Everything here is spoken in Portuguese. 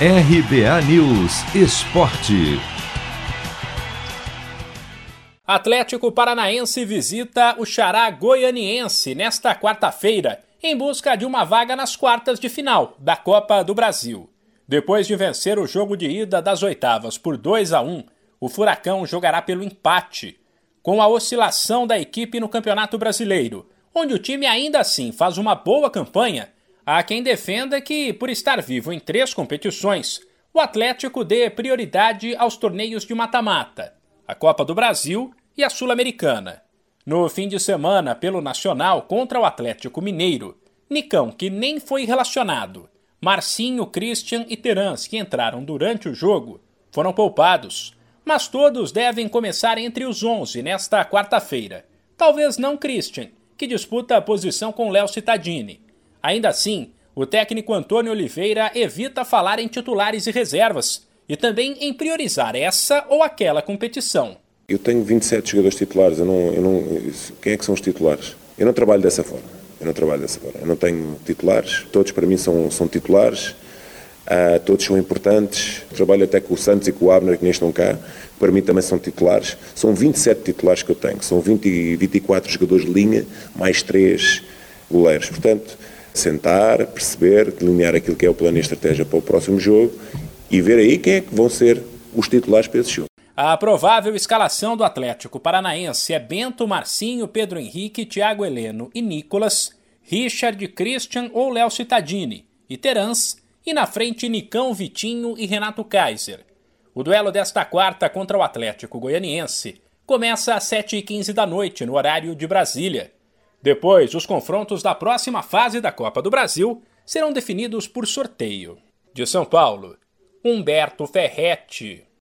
RBA News Esporte. Atlético Paranaense visita o Xará Goianiense nesta quarta-feira em busca de uma vaga nas quartas de final da Copa do Brasil. Depois de vencer o jogo de ida das oitavas por 2 a 1, o Furacão jogará pelo empate, com a oscilação da equipe no Campeonato Brasileiro, onde o time ainda assim faz uma boa campanha. Há quem defenda que, por estar vivo em três competições, o Atlético dê prioridade aos torneios de mata-mata a Copa do Brasil e a Sul-Americana. No fim de semana, pelo Nacional contra o Atlético Mineiro, Nicão, que nem foi relacionado, Marcinho, Christian e Terans, que entraram durante o jogo, foram poupados, mas todos devem começar entre os 11 nesta quarta-feira. Talvez não Christian, que disputa a posição com Léo Cittadini. Ainda assim, o técnico Antônio Oliveira evita falar em titulares e reservas, e também em priorizar essa ou aquela competição. Eu tenho 27 jogadores titulares, eu não, eu não, quem é que são os titulares? Eu não trabalho dessa forma, eu não trabalho dessa forma, eu não tenho titulares, todos para mim são, são titulares, uh, todos são importantes, trabalho até com o Santos e com o Abner que nem estão cá, para mim também são titulares, são 27 titulares que eu tenho, são 20, 24 jogadores de linha, mais 3 goleiros, portanto sentar, perceber, delinear aquilo que é o plano e estratégia para o próximo jogo e ver aí quem é que vão ser os titulares para esse jogo. A provável escalação do Atlético Paranaense é Bento, Marcinho, Pedro Henrique, Thiago Heleno e Nicolas, Richard, Christian ou Léo Cittadini, e Terans, e na frente Nicão, Vitinho e Renato Kaiser. O duelo desta quarta contra o Atlético Goianiense começa às 7h15 da noite, no horário de Brasília. Depois, os confrontos da próxima fase da Copa do Brasil serão definidos por sorteio. De São Paulo, Humberto Ferretti.